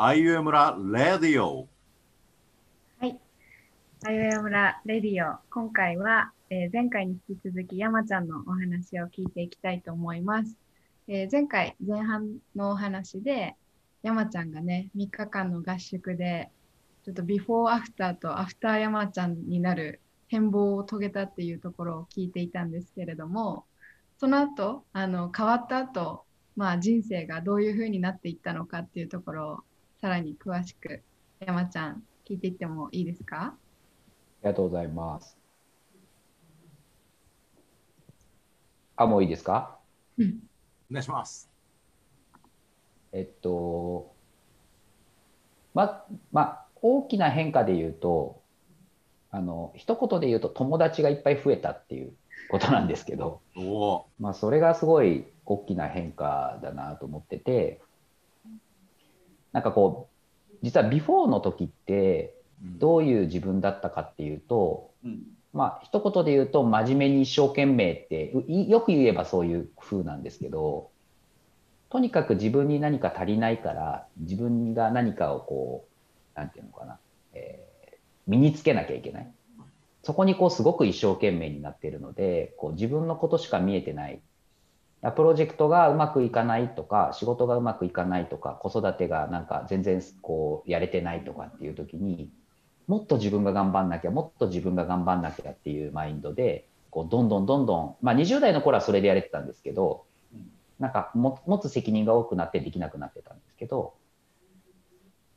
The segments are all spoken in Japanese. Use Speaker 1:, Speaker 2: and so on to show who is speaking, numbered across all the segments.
Speaker 1: あいうえ村レディオ。
Speaker 2: はい。あゆや村レディオ。今回は、えー前回に引き続き山ちゃんのお話を聞いていきたいと思います。えー前回、前半のお話で、山ちゃんがね、3日間の合宿で、ちょっとビフォーアフターとアフター山ちゃんになる変貌を遂げたっていうところを聞いていたんですけれども、その後、あの変わった後、まあ人生がどういう風になっていったのかっていうところをさらに詳しく山ちゃん聞いていってもいいですか？
Speaker 3: ありがとうございます。あ、もういいですか？
Speaker 2: うん。
Speaker 1: お願いします。
Speaker 3: えっと、ま、まあ、大きな変化で言うと、あの、一言で言うと友達がいっぱい増えたっていうことなんですけど、
Speaker 1: おお
Speaker 3: まあ、それがすごい大きな変化だなと思ってて、なんかこう、実はビフォーの時って、
Speaker 1: ー。
Speaker 3: どういう自分だったかっていうと、
Speaker 4: うん。
Speaker 3: まあ一言で言うと真面目に一生懸命ってよく言えばそういう風なんですけどとにかく自分に何か足りないから自分が何かをこうなんていうのかな、えー身につけなきゃいけない。そこにこうすごく一生懸命になっているのでこう自分のことしか見えてないプロジェクトがうまくいかないとか仕事がうまくいかないとか子育てがなんか全然こうやれてないとかっていう時にもっと自分が頑張んなきゃもっと自分が頑張んなきゃっていうマインドでこうどんどんどんどん、まあ、20代の頃はそれでやれてたんですけどなんか持つ責任が多くなってできなくなってたんですけど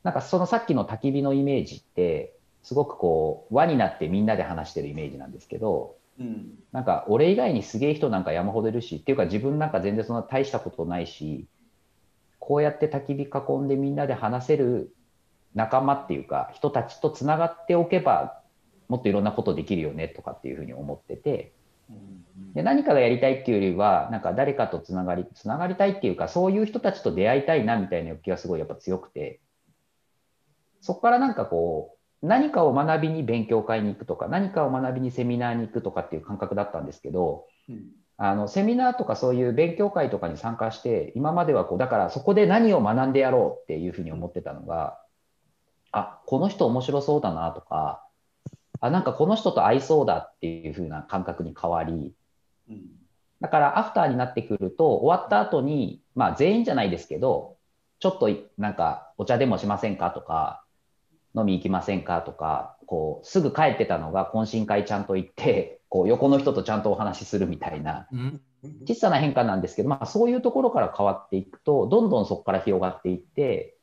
Speaker 3: なんかそのさっきの焚き火のイメージってすごくこう輪になってみんなで話してるイメージなんですけど
Speaker 4: うん。
Speaker 3: なんか俺以外にすげえ人なんか山ほどいるしっていうか自分なんか全然そんな大したことないしこうやって焚き火囲んでみんなで話せる仲間っていうか人たちとつながっておけばもっといろんなことできるよねとかっていうふうに思っててで何かがやりたいっていうよりはなんか誰かとつながりつながりたいっていうかそういう人たちと出会いたいなみたいな欲求がすごいやっぱ強くてそこからなんかこう何かを学びに勉強会に行くとか何かを学びにセミナーに行くとかっていう感覚だったんですけど
Speaker 4: うん。
Speaker 3: あのセミナーとかそういう勉強会とかに参加して今まではこうだからそこで何を学んでやろうっていうふうに思ってたのがあこの人面白そうだなとかあなんかこの人と合いそうだっていうふうな感覚に変わり
Speaker 4: うん。
Speaker 3: だからアフターになってくると終わった後にまあ全員じゃないですけどちょっといなんかお茶でもしませんかとか飲み行きませんか？とかこうすぐ帰ってたのが懇親会ちゃんと行ってこう横の人とちゃんとお話しするみたいな。
Speaker 1: うん。
Speaker 3: 小さな変化なんですけど、まあ、そういうところから変わっていくとどんどんそこから広がっていって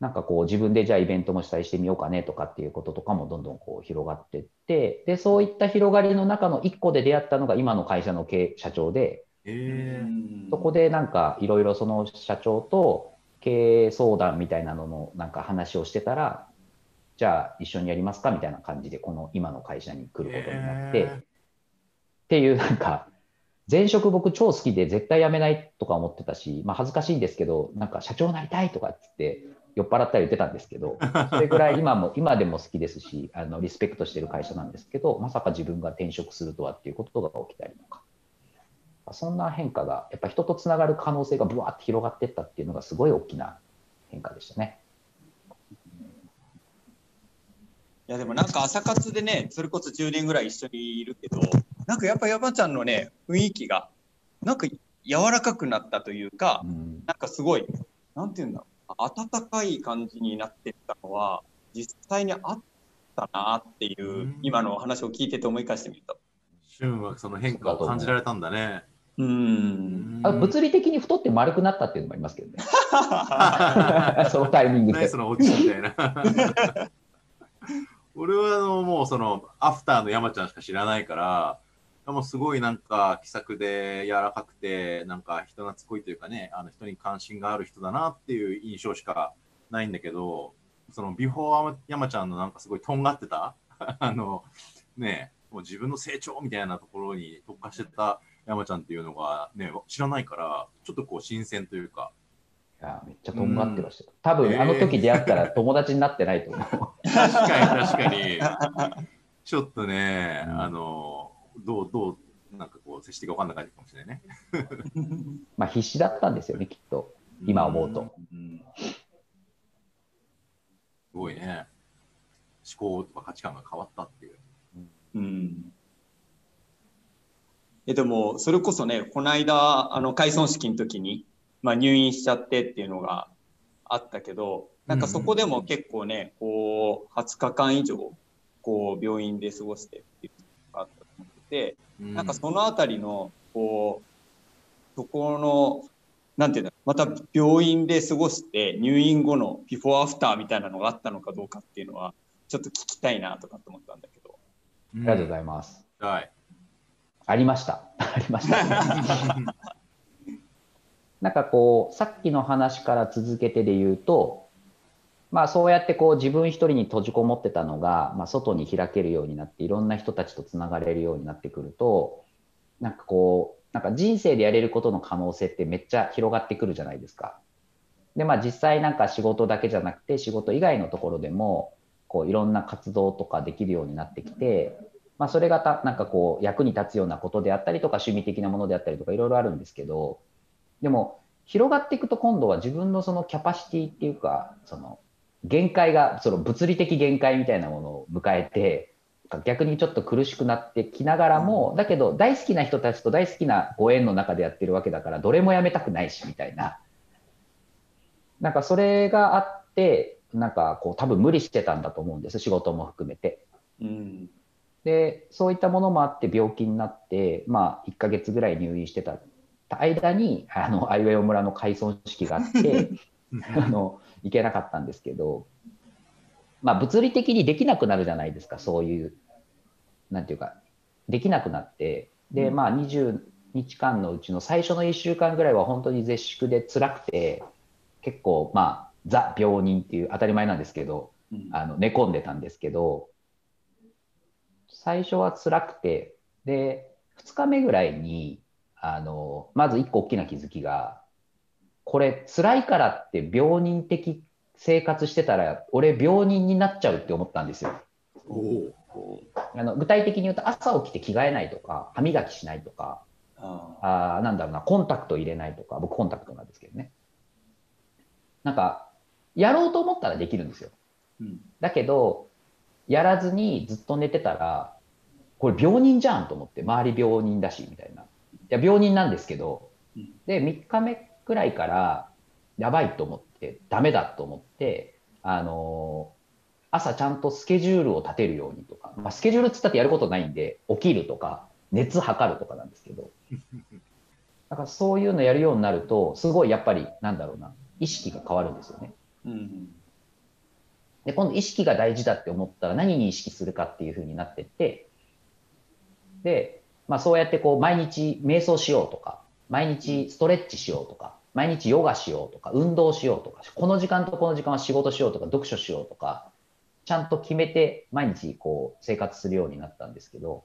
Speaker 3: なんかこう自分でじゃあイベントも主催してみようかねとかっていうこととかもどんどんこう広がっていってでそういった広がりの中の一個で出会ったのが今の会社の経営社長で
Speaker 1: えー。
Speaker 3: そこでなんかいろいろその社長と経営相談みたいなののなんか話をしてたらじゃあ一緒にやりますかみたいな感じでこの今の会社に来ることになって。
Speaker 1: え
Speaker 3: っていうなんか前職僕超好きで絶対辞めないとか思ってたし、まあ、恥ずかしいんですけどなんか社長になりたいとかっつって酔っ払ったり言ってたんですけど それぐらい今も今でも好きですしあのリスペクトしてる会社なんですけどまさか自分が転職するとはっていうことが起きたりとかそんな変化がやっぱ人とつながる可能性がぶわって広がっていったっていうのがすごい大きな変化でしたね。
Speaker 4: いやでもなんか朝活でねそれこそ10年ぐらい一緒にいるけどなんかやっぱ山ちゃんのね雰囲気がなんか柔らかくなったというか
Speaker 3: うん
Speaker 4: なんかすごいなんていうんだろう温かい感じになってったのは実際にあったなっていううん今の話を聞いてて思い返してみると
Speaker 1: 俊はその変化を感じられたんだね。
Speaker 4: うーん
Speaker 3: あ物理的に太って丸くなったっていうのもありますけどね そのタイミングで
Speaker 1: 何そ。の落ちみたいな。俺はあのもうそのアフターの山ちゃんしか知らないから、もうすごいなんか気さくで柔らかくて、なんか人懐っこいというかね、あの人に関心がある人だなっていう印象しかないんだけど、そのビフォー山ちゃんのなんかすごいとんがってた、あのね、もう自分の成長みたいなところに特化してた山ちゃんっていうのがね、知らないから、ちょっとこう新鮮というか、
Speaker 3: いやめっちゃとんがってましたよ。多分あの時出会ったら友達になってないと思う。
Speaker 1: 確かに確かに。ちょっとね、
Speaker 3: うん
Speaker 1: あの、どう、どう、なんかこう、接していいか分かんなかったかもしれないね。
Speaker 3: まあ必死だったんですよね、きっと。今思うと。
Speaker 4: うん
Speaker 1: ごいね、思考とか価値観が変わったっていう。
Speaker 4: うん。え、でも、それこそね、この間、あの、開村式の時に、まあ、入院しちゃってっていうのがあったけど、なんかそこでも結構ね、こう、20日間以上、こう、病院で過ごしてっていうのがあったと思ってて、なんかそのあたりの、こう、そこの、なんていうんだまた病院で過ごして入院後のビフォーアフターみたいなのがあったのかどうかっていうのは、ちょっと聞きたいなとかって思ったんだけど。
Speaker 1: うん、
Speaker 3: ありがとうございます。
Speaker 1: はい。
Speaker 3: ありました。ありました。なんかこう、さっきの話から続けてで言うと、まあそうやってこう自分一人に閉じこもってたのが、まあ外に開けるようになって、いろんな人たちとつながれるようになってくると、なんかこう、なんか人生でやれることの可能性ってめっちゃ広がってくるじゃないですか。で、まあ実際なんか仕事だけじゃなくて、仕事以外のところでも、こういろんな活動とかできるようになってきて、まあそれがたなんかこう役に立つようなことであったりとか趣味的なものであったりとかいろいろあるんですけど、でも広がっていくと今度は自分のそのキャパシティっていうか、その限界が、その物理的限界みたいなものを迎えて、逆にちょっと苦しくなってきながらも、だけど大好きな人たちと大好きなご縁の中でやってるわけだから、どれもやめたくないしみたいな。なんかそれがあって、なんかこう多分無理してたんだと思うんです、仕事も含めて。
Speaker 4: うん。
Speaker 3: で、そういったものもあって病気になって、まあ1ヶ月ぐらい入院してた。間に、あの、アイウェイオ村の開村式があって、あの、行けなかったんですけど、まあ物理的にできなくなるじゃないですか、そういう、なんていうか、できなくなって、で、まあ20日間のうちの最初の1週間ぐらいは本当に絶宿で辛くて、結構まあ、ザ病人っていう当たり前なんですけど、
Speaker 4: うん。
Speaker 3: あの寝込んでたんですけど、最初は辛くて、で、2日目ぐらいに、あの、まず1個大きな気づきが、これ辛いからって病人的生活してたら、俺病人になっちゃうって思ったんですよ。あの具体的に言うと朝起きて着替えないとか、歯磨きしないとか、
Speaker 4: あ
Speaker 3: あーなんだろうな、コンタクト入れないとか、僕コンタクトなんですけどね。なんか、やろうと思ったらできるんですよ。
Speaker 4: うん。
Speaker 3: だけど、やらずにずっと寝てたら、これ病人じゃんと思って、周り病人だし、みたいな。いや、病人なんですけど
Speaker 4: うん、
Speaker 3: で、3日目くらいから、やばいと思って、ダメだと思って、あのー朝ちゃんとスケジュールを立てるようにとか、まあ、スケジュールっつったってやることないんで、起きるとか、熱測るとかなんですけど、だからそういうのやるようになると、すごいやっぱり、なんだろうな、意識が変わるんですよね。
Speaker 4: うん。
Speaker 3: で、今度意識が大事だって思ったら何に意識するかっていう風になってって、で、まあそうやってこう毎日瞑想しようとか、毎日ストレッチしようとか、毎日ヨガしようとか、運動しようとか、この時間とこの時間は仕事しようとか、読書しようとか、ちゃんと決めて毎日こう生活するようになったんですけど、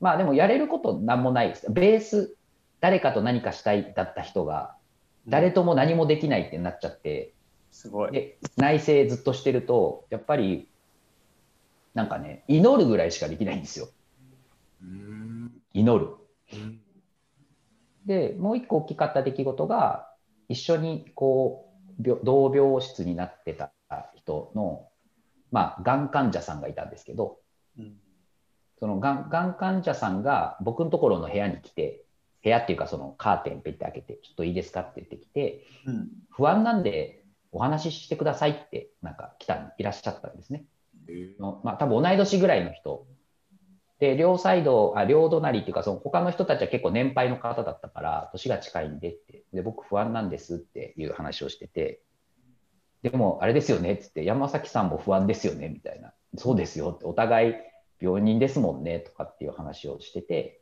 Speaker 3: まあでもやれることなんもないです。ベース、誰かと何かしたいだった人が、誰とも何もできないってなっちゃって、
Speaker 4: すごい。
Speaker 3: で内省ずっとしてるとやっぱりなんかね祈るぐらいしかできないんですよ
Speaker 1: うん。
Speaker 3: 祈る
Speaker 1: うん
Speaker 3: でもう一個大きかった出来事が一緒にこう病同病室になってた人のまあがん患者さんがいたんですけど
Speaker 4: うん。
Speaker 3: そのがんがん患者さんが僕のところの部屋に来て部屋っていうかそのカーテンペッて開けてちょっといいですか？って言ってきて
Speaker 4: うん。
Speaker 3: 不安なんでお話ししてくださいってなんか来たいらっしゃったんですねまあ、多分同い年ぐらいの人。で、両サイド、あ両隣っていうか、その他の人たちは結構年配の方だったから、年が近いんでって、で、僕不安なんですっていう話をしてて、でも、あれですよねっつって、山崎さんも不安ですよねみたいな。そうですよって、お互い病人ですもんねとかっていう話をしてて、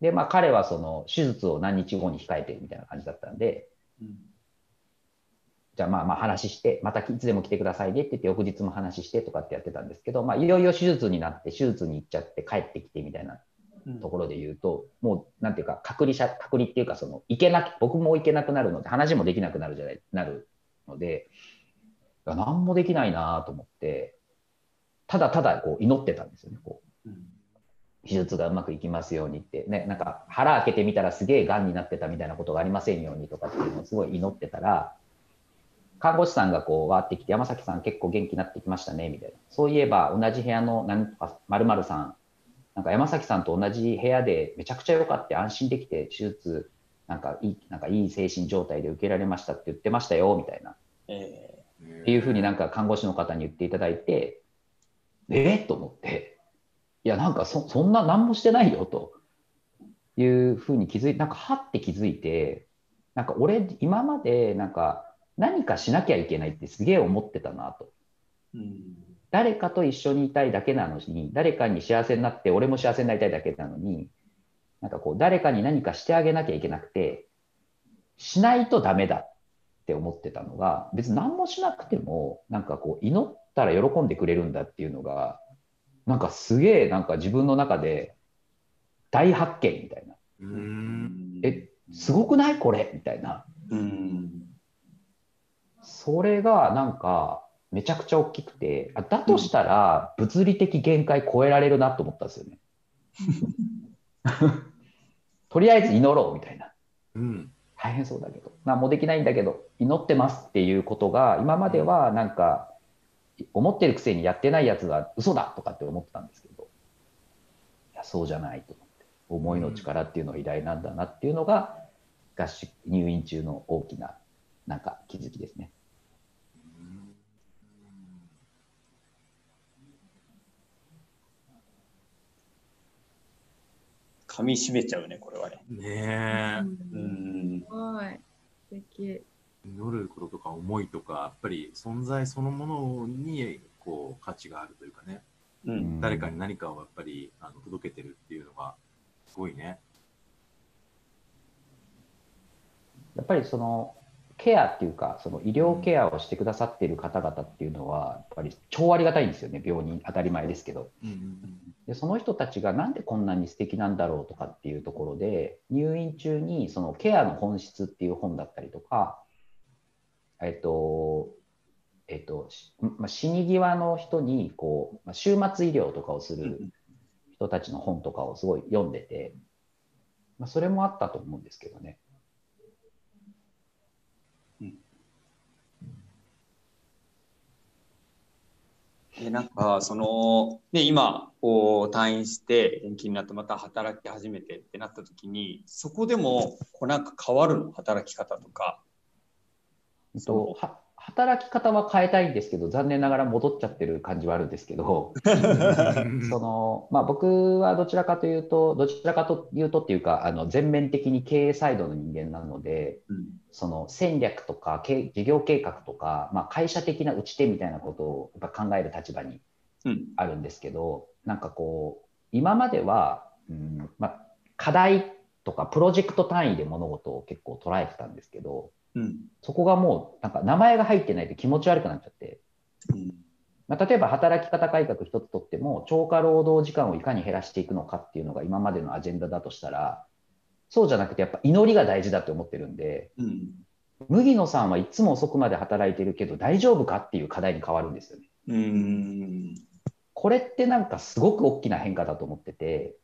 Speaker 3: で、まあ彼はその手術を何日後に控えてるみたいな感じだったんで、
Speaker 4: うん。
Speaker 3: じゃあまあまあ話して、またいつでも来てくださいねって言って、翌日も話してとかってやってたんですけど、まあいよいよ手術になって、手術に行っちゃって帰ってきてみたいな
Speaker 4: うん
Speaker 3: ところで言うと、もうなんていうか、隔離者、隔離っていうか、その、行けなく、僕も行けなくなるので、話もできなくなるじゃない、なるので、何もできないなと思って、ただただこう祈ってたんですよね、こう。
Speaker 4: うん。
Speaker 3: 手術がうまくいきますようにって、ね、なんか腹開けてみたらすげえ癌になってたみたいなことがありませんようにとかっていうのをすごい祈ってたら、看護師さんがこう、わーってきて、山崎さん結構元気になってきましたね、みたいな。そういえば、同じ部屋のなんとか、まるさん、なんか山崎さんと同じ部屋でめちゃくちゃ良かって安心できて、手術、なんかいい、なんかいい精神状態で受けられましたって言ってましたよ、みたいな。
Speaker 4: え
Speaker 3: っていうふうになんか看護師の方に言っていただいて、え？ー、と思って、いや、なんかそそんな何もしてないよと。いうふうに気づいて、なんかはって気づいて、なんか俺、今までなんか何かしなきゃいけないってすげえ思ってたなと。
Speaker 4: うん
Speaker 3: 誰かと一緒にいたいだけなのに、誰かに幸せになって、俺も幸せになりたいだけなのに、なんかこう、誰かに何かしてあげなきゃいけなくて、しないとダメだって思ってたのが、別に何もしなくても、なんかこう、祈ったら喜んでくれるんだっていうのが、なんかすげえ、なんか自分の中で大発見みたいな。
Speaker 1: うん。
Speaker 3: え、すごくないこれ？みたいな。
Speaker 4: うん
Speaker 3: それがなんか、めちゃくちゃ大きくて、あだとしたら、物理的限界超えられるなと思ったんですよね。とりあえず祈ろうみたいな。
Speaker 1: うん。
Speaker 3: 大変そうだけど、何もできないんだけど、祈ってますっていうことが、今まではなんか、思ってるくせにやってないやつが嘘だとかって思ってたんですけど、いや、そうじゃないと思って、思いの力っていうのは偉大なんだなっていうのが、合宿、入院中の大きな、なんか気づきですね。
Speaker 4: 噛み締めちゃうね、これはね。
Speaker 1: ねえ。
Speaker 4: うん
Speaker 2: すごい。素敵。
Speaker 1: 祈ることとか思いとか、やっぱり存在そのものにこう価値があるというかね、
Speaker 4: うん
Speaker 1: 誰かに何かをやっぱりあの届けてるっていうのがすごいね。
Speaker 3: やっぱりそのケアっていうか、その医療ケアをしてくださっている方々っていうのは、やっぱり超ありがたいんですよね、病人、当たり前ですけど。でその人たちがなんでこんなに素敵なんだろうとかっていうところで入院中にそのケアの本質っていう本だったりとかえっとえっとしまあ、死に際の人にこう、まあ、終末医療とかをする人たちの本とかをすごい読んでて、まあ、それもあったと思うんですけどね。
Speaker 4: でなんかその、ね、今こう退院して延期になってまた働き始めてってなった時にそこでもこうなんか変わるの？働き方とか。
Speaker 3: とは働き方は変えたいんですけど残念ながら戻っちゃってる感じはあるんですけどその、まあ、僕はどちらかというとどちらかというとっていうかあの全面的に経営サイドの人間なので
Speaker 4: うん。
Speaker 3: その戦略とか経事業計画とか、まあ、会社的な打ち手みたいなことをやっぱ考える立場に
Speaker 4: うん。
Speaker 3: あるんですけど、なんかこう今までは、うんまあ、課題とかプロジェクト単位で物事を結構捉えてたんですけど
Speaker 4: うん。
Speaker 3: そこがもうなんか名前が入ってないと気持ち悪くなっちゃって、
Speaker 4: うん。
Speaker 3: まあ、例えば働き方改革一つとっても超過労働時間をいかに減らしていくのかっていうのが今までのアジェンダだとしたらそうじゃなくてやっぱ祈りが大事だって思ってるんで
Speaker 4: うん。
Speaker 3: 麦野さんはいつも遅くまで働いてるけど大丈夫かっていう課題に変わるんですよね。
Speaker 4: うん。
Speaker 3: これってなんかすごく大きな変化だと思ってて
Speaker 4: うん、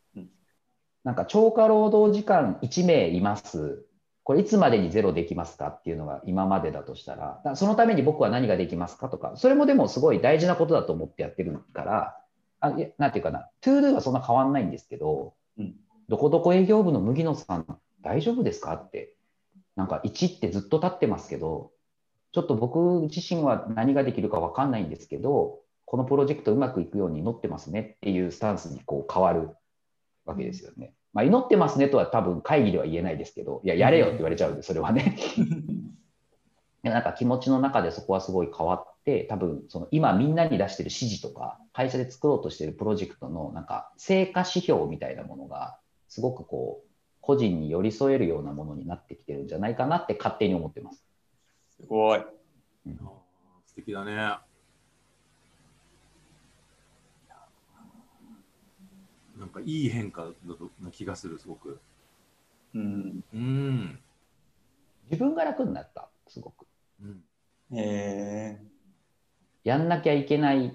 Speaker 3: なんか超過労働時間1名います。これいつまでにゼロできますかっていうのが今までだとしたら、らそのために僕は何ができますかとか、それもでもすごい大事なことだと思ってやってるから、あいやなんていうかな、 To Do はそんな変わんないんですけど、
Speaker 4: うん
Speaker 3: どこどこ営業部の麦野さん大丈夫ですかって、なんか1ってずっと立ってますけど、ちょっと僕自身は何ができるか分かんないんですけど、このプロジェクトうまくいくように祈ってますねっていうスタンスにこう変わるわけですよね。まあ、祈ってますねとは多分会議では言えないですけど、いや、やれよって言われちゃうんで、それはね。でなんか気持ちの中でそこはすごい変わって、多分その今みんなに出してる指示とか、会社で作ろうとしてるプロジェクトのなんか成果指標みたいなものが、すごくこう、個人に寄り添えるようなものになってきてるんじゃないかなって勝手に思ってます。
Speaker 4: すごい。
Speaker 1: あー素敵だね。なんかいい変化な気がする、すごく。
Speaker 4: うん
Speaker 1: うん。
Speaker 3: 自分が楽になった、すごく。
Speaker 1: うん
Speaker 4: へえ
Speaker 3: やんなきゃいけない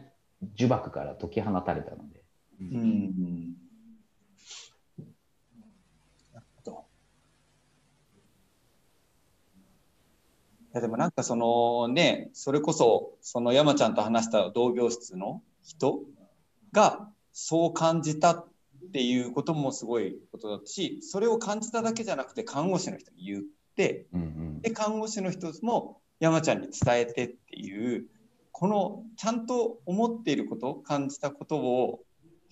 Speaker 3: 呪縛から解き放たれたので。
Speaker 1: う
Speaker 4: うんんなるほどやでもなんかそのね、それこそその山ちゃんと話した同業室の人がそう感じたっていうこともすごいことだし、それを感じただけじゃなくて看護師の人に言って、
Speaker 3: うんうん。
Speaker 4: で看護師の人も山ちゃんに伝えてっていうこのちゃんと思っていること感じたことを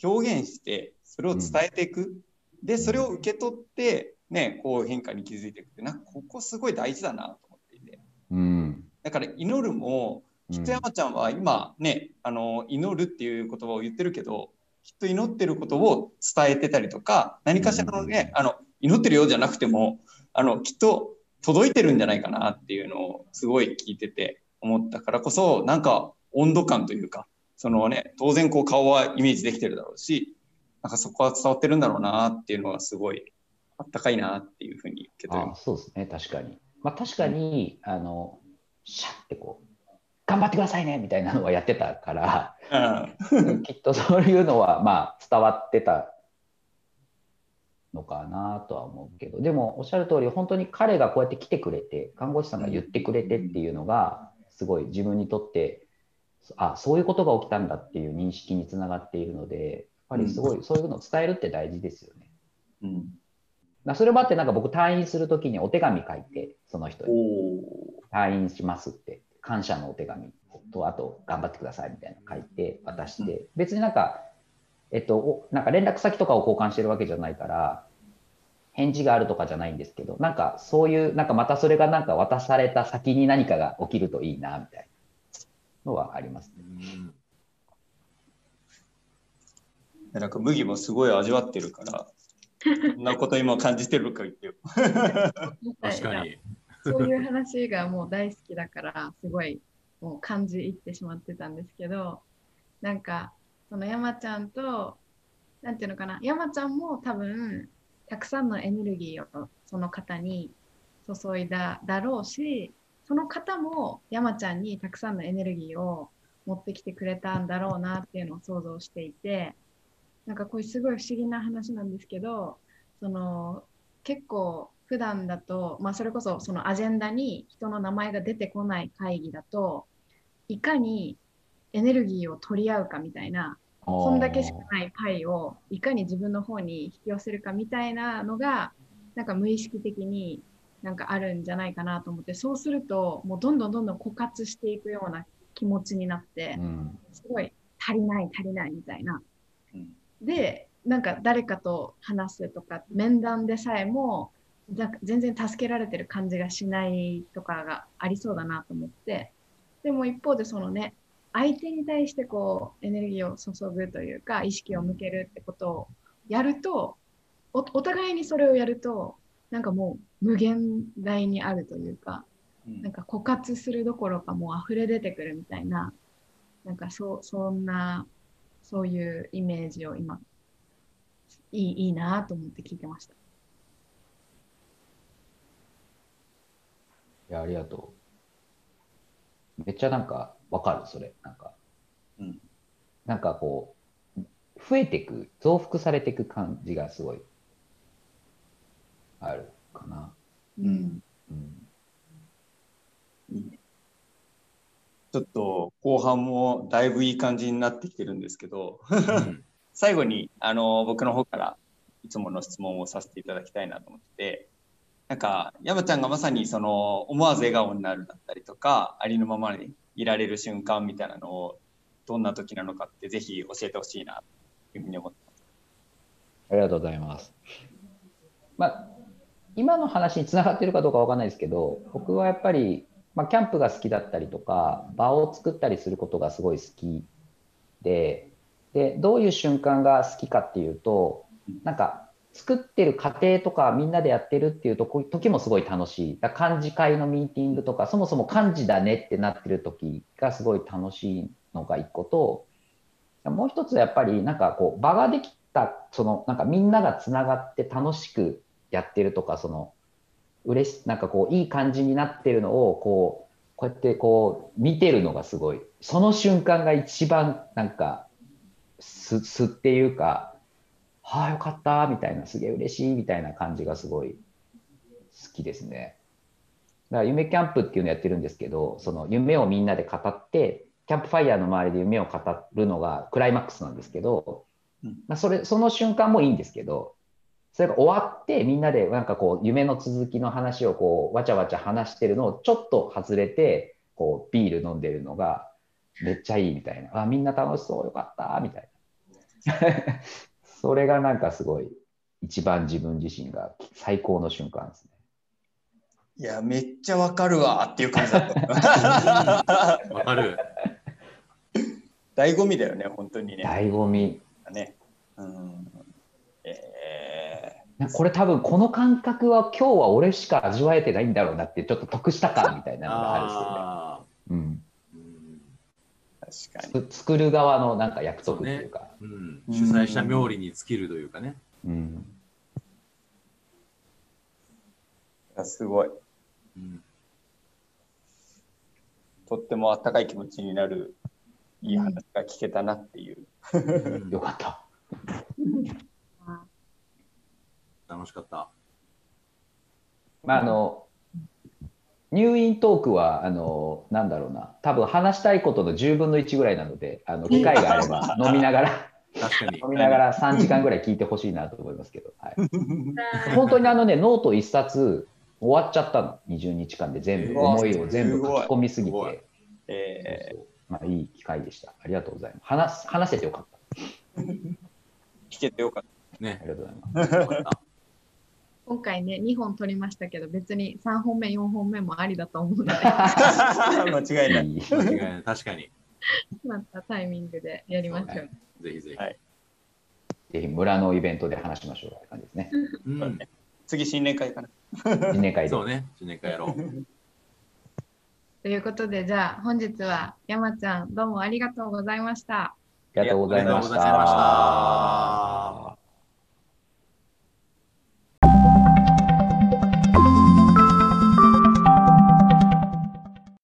Speaker 4: 表現してそれを伝えていく、でそれを受け取ってねこう変化に気づいていくってなんかここすごい大事だなと思っていて。
Speaker 3: うん。
Speaker 4: だから祈るも
Speaker 3: うん。
Speaker 4: きっと山ちゃんは今ねあの祈るっていう言葉を言ってるけどきっと祈ってることを伝えてたりとか何かしらのねあの祈ってるようじゃなくてもあのきっと届いてるんじゃないかなっていうのをすごい聞いてて思ったからこそなんか温度感というかそのね当然こう顔はイメージできてるだろうしなんかそこは伝わってるんだろうなっていうのがすごいあったかいなっていうふうに受け取りま
Speaker 3: あそうですね、確かに。まあ、確かに、あの、シャッてこう、頑張ってくださいねみたいなのはやってたから、
Speaker 4: す。うん
Speaker 3: きっとそういうのは、まあ、伝わってたのかなとは思うけど、でも、おっしゃる通り、本当に彼がこうやって来てくれて、看護師さんが言ってくれてっていうのが、すごい自分にとって、あ、そういうことが起きたんだっていう認識につながっているので、やっぱりすごい、そういうのを伝えるって大事ですよね。
Speaker 4: うん
Speaker 3: まあそれもあって、なんか僕、退院するときにお手紙書いて、その人に。退院しますって、感謝のお手紙と、あと、頑張ってくださいみたいなの書いて渡して、別になんか、えっと、おなんか連絡先とかを交換してるわけじゃないから、返事があるとかじゃないんですけど、なんかそういう、なんかまたそれがなんか渡された先に何かが起きるといいな、みたいなのはありますね。
Speaker 4: なんか麦もすごい味わってるから、そんなこと今感じてるか言ってよ。
Speaker 1: 確かに。
Speaker 2: そういう話がもう大好きだから、すごいもう感じ入ってしまってたんですけど、なんか、その山ちゃんと、なんていうのかな、山ちゃんも多分、たくさんのエネルギーをその方に注いだだろうし、その方も山ちゃんにたくさんのエネルギーを持ってきてくれたんだろうなっていうのを想像していて、なんかこれすごい不思議な話なんですけど、その結構普段だと、まあ、それこそそのアジェンダに人の名前が出てこない会議だといかにエネルギーを取り合うかみたいなこんだけしかないパイをいかに自分の方に引き寄せるかみたいなのがなんか無意識的になんかあるんじゃないかなと思ってそうするともうどんどんどんどん枯渇していくような気持ちになって
Speaker 3: うん。
Speaker 2: すごい足りない足りないみたいな。
Speaker 4: うん。
Speaker 2: でなんか誰かと話すとか面談でさえも全然助けられてる感じがしないとかがありそうだなと思ってでも一方でそのね相手に対してこうエネルギーを注ぐというか意識を向けるってことをやるとおお互いにそれをやるとなんかもう無限大にあるというかなんか枯渇するどころかもう溢れ出てくるみたいななんかそそんなそういうイメージを今いいいいなと思って聞いてました。
Speaker 3: いや、ありがとう。めっちゃなんかわかる、それ。なんか、
Speaker 4: うん
Speaker 3: なんかこう、増えていく、増幅されていく感じがすごいあるかな。
Speaker 2: うん、
Speaker 3: うん。
Speaker 4: いいねちょっと後半もだいぶいい感じになってきてるんですけど、
Speaker 1: うん
Speaker 4: 最後にあの僕の方からいつもの質問をさせていただきたいなと思ってなんか山ちゃんがまさにその思わず笑顔になるだったりとかありのままにいられる瞬間みたいなのをどんな時なのかってぜひ教えてほしいなというふうに思ってます。
Speaker 3: ありがとうございます。まあ、今の話につながってるかどうかわかんないですけど、僕はやっぱり、まあ、キャンプが好きだったりとか、場を作ったりすることがすごい好きで、で、どういう瞬間が好きかっていうと、なんか、作ってる過程とかみんなでやってるっていうとこ時もすごい楽しい。だから幹事会のミーティングとか、そもそも幹事だねってなってる時がすごい楽しいのが一個と、もう一つやっぱりなんかこう場ができたそのなんかみんながつながって楽しくやってるとかその嬉しなんかこういい感じになってるのをこうこうやってこう見てるのがすごいその瞬間が一番なんかすすっていうかはあよかったみたいなすげえ嬉しいみたいな感じがすごい好きですね。から夢キャンプっていうのをやってるんですけど、その夢をみんなで語って、キャンプファイヤーの周りで夢を語るのがクライマックスなんですけど、
Speaker 4: うん。
Speaker 3: まあ、それその瞬間もいいんですけど、それが終わってみんなでなんかこう夢の続きの話をこうわちゃわちゃ話してるのをちょっと外れてこうビール飲んでるのがめっちゃいいみたいな。あみんな楽しそうよかったみたいな それがなんかすごい一番自分自身が最高の瞬間ですね。
Speaker 4: いや、めっちゃわかるわっていう感じだった。
Speaker 1: わかる。
Speaker 4: 醍醐味だよね、本当にね。
Speaker 3: 醍醐味
Speaker 4: ねうん、え
Speaker 3: なこれ多分この感覚は今日は俺しか味わえてないんだろうなってちょっと得した感みたいなのがあるんですよね。
Speaker 1: あ
Speaker 3: うん
Speaker 4: 確かに。
Speaker 3: つ作る側のなんか約束っていうか。
Speaker 1: うん主催者冥利に尽きるというかね。
Speaker 3: うん
Speaker 4: いやすごい。
Speaker 1: うん
Speaker 4: とっても温かい気持ちになるいい話が聞けたなっていう。
Speaker 1: うん
Speaker 3: よかった。
Speaker 2: あ
Speaker 1: 楽しかった。
Speaker 3: まああの入院トークはあのなんだろうな。多分話したいことの10分の1ぐらいなのであの機会があれば 飲みながら
Speaker 1: 確かに。
Speaker 3: 飲みながら3時間ぐらい聞いてほしいなと思いますけど、はい、本当にあのねノート1冊終わっちゃったの。20日間で全部。思いを全部書き込みすぎて。
Speaker 4: え
Speaker 3: そうそう。まあいい機会でした。ありがとうございます。話す話せてよかった。
Speaker 4: ー 聞けてよかっ
Speaker 1: ね。
Speaker 3: あ。りがとうございます。
Speaker 1: よかった
Speaker 2: 今回ね、2本取りましたけど、別に3本目、4本目もありだと思うので、
Speaker 4: た。間違いな
Speaker 3: い。
Speaker 1: 間違いない確かに。
Speaker 2: またタイミングでやりましょう。
Speaker 1: ぜひぜひ。
Speaker 4: はい
Speaker 3: ぜひ村のイベントで話しましょうって感じですね
Speaker 1: うん、
Speaker 4: 次、新年会かな。
Speaker 3: 新年会で
Speaker 1: そうね。新年会やろう。
Speaker 2: ということで、じゃあ本日は山ちゃん、どうもありがとうございました。
Speaker 3: ありがとうございまし
Speaker 1: ありがとうございました
Speaker 3: た。